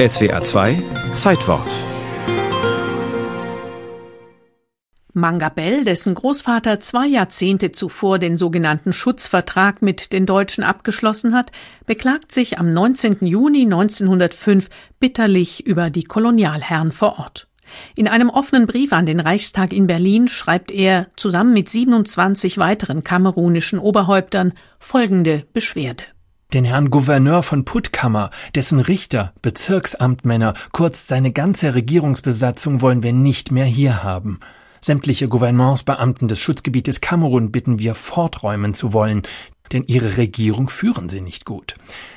SWA 2 Zeitwort Mangabell, dessen Großvater zwei Jahrzehnte zuvor den sogenannten Schutzvertrag mit den Deutschen abgeschlossen hat, beklagt sich am 19. Juni 1905 bitterlich über die Kolonialherren vor Ort. In einem offenen Brief an den Reichstag in Berlin schreibt er zusammen mit 27 weiteren kamerunischen Oberhäuptern folgende Beschwerde. Den Herrn Gouverneur von Puttkammer, dessen Richter, Bezirksamtmänner, kurz seine ganze Regierungsbesatzung wollen wir nicht mehr hier haben. Sämtliche Gouvernementsbeamten des Schutzgebietes Kamerun bitten wir forträumen zu wollen, denn ihre Regierung führen sie nicht gut.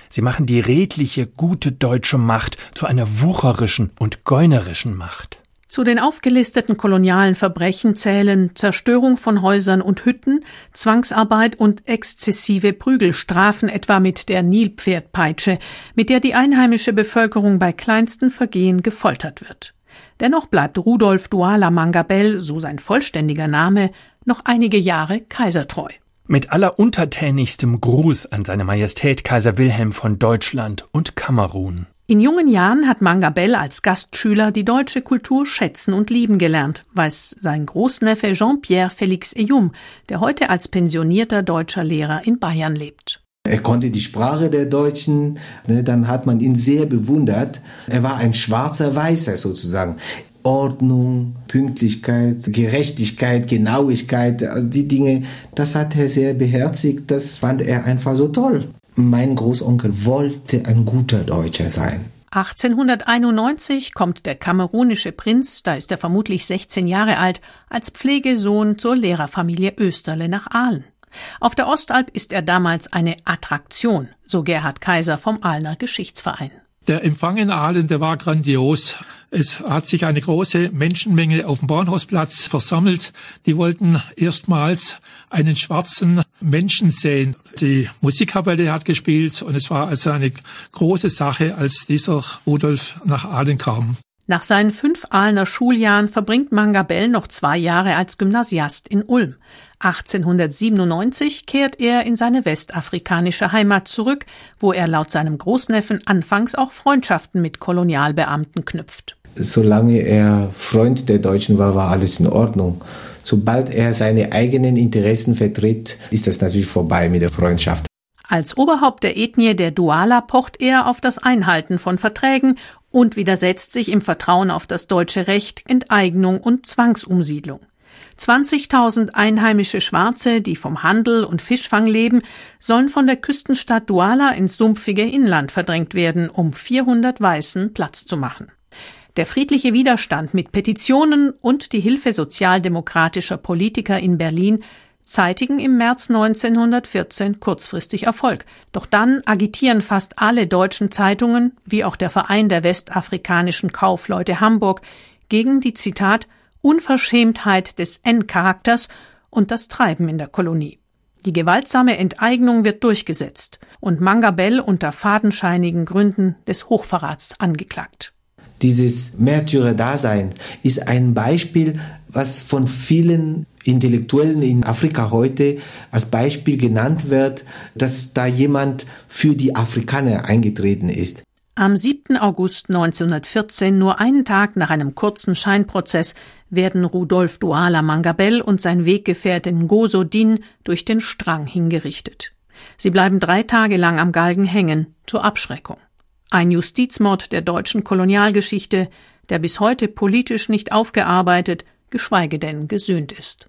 Sie machen die redliche, gute deutsche Macht zu einer wucherischen und geunerischen Macht. Zu den aufgelisteten kolonialen Verbrechen zählen Zerstörung von Häusern und Hütten, Zwangsarbeit und exzessive Prügelstrafen, etwa mit der Nilpferdpeitsche, mit der die einheimische Bevölkerung bei kleinsten Vergehen gefoltert wird. Dennoch bleibt Rudolf Duala Mangabell, so sein vollständiger Name, noch einige Jahre kaisertreu. Mit alleruntertänigstem Gruß an seine Majestät Kaiser Wilhelm von Deutschland und Kamerun. In jungen Jahren hat Mangabell als Gastschüler die deutsche Kultur schätzen und lieben gelernt, weiß sein Großneffe Jean-Pierre Félix Eyum, der heute als pensionierter deutscher Lehrer in Bayern lebt. Er konnte die Sprache der Deutschen, ne, dann hat man ihn sehr bewundert. Er war ein schwarzer Weißer sozusagen. Ordnung, Pünktlichkeit, Gerechtigkeit, Genauigkeit, also die Dinge, das hat er sehr beherzigt, das fand er einfach so toll. Mein Großonkel wollte ein guter Deutscher sein. 1891 kommt der kamerunische Prinz, da ist er vermutlich 16 Jahre alt, als Pflegesohn zur Lehrerfamilie Österle nach Aalen. Auf der Ostalb ist er damals eine Attraktion, so Gerhard Kaiser vom Aalener Geschichtsverein. Der Empfang in Aalen, der war grandios. Es hat sich eine große Menschenmenge auf dem Bahnhofsplatz versammelt. Die wollten erstmals einen schwarzen Menschen sehen. Die Musikkapelle hat gespielt und es war also eine große Sache, als dieser Rudolf nach Aalen kam. Nach seinen fünf Aalener Schuljahren verbringt Mangabell noch zwei Jahre als Gymnasiast in Ulm. 1897 kehrt er in seine westafrikanische Heimat zurück, wo er laut seinem Großneffen anfangs auch Freundschaften mit Kolonialbeamten knüpft. Solange er Freund der Deutschen war, war alles in Ordnung. Sobald er seine eigenen Interessen vertritt, ist das natürlich vorbei mit der Freundschaft. Als Oberhaupt der Ethnie der Duala pocht er auf das Einhalten von Verträgen und widersetzt sich im Vertrauen auf das deutsche Recht Enteignung und Zwangsumsiedlung. 20.000 einheimische Schwarze, die vom Handel und Fischfang leben, sollen von der Küstenstadt Douala ins sumpfige Inland verdrängt werden, um 400 Weißen Platz zu machen. Der friedliche Widerstand mit Petitionen und die Hilfe sozialdemokratischer Politiker in Berlin zeitigen im März 1914 kurzfristig Erfolg. Doch dann agitieren fast alle deutschen Zeitungen, wie auch der Verein der westafrikanischen Kaufleute Hamburg, gegen die Zitat Unverschämtheit des N-Charakters und das Treiben in der Kolonie. Die gewaltsame Enteignung wird durchgesetzt und Mangabell unter fadenscheinigen Gründen des Hochverrats angeklagt. Dieses Märtyrer-Dasein ist ein Beispiel, was von vielen Intellektuellen in Afrika heute als Beispiel genannt wird, dass da jemand für die Afrikaner eingetreten ist. Am 7. August 1914, nur einen Tag nach einem kurzen Scheinprozess, werden Rudolf Duala Mangabell und sein Weggefährte Ngozo Din durch den Strang hingerichtet. Sie bleiben drei Tage lang am Galgen hängen, zur Abschreckung. Ein Justizmord der deutschen Kolonialgeschichte, der bis heute politisch nicht aufgearbeitet, geschweige denn gesöhnt ist.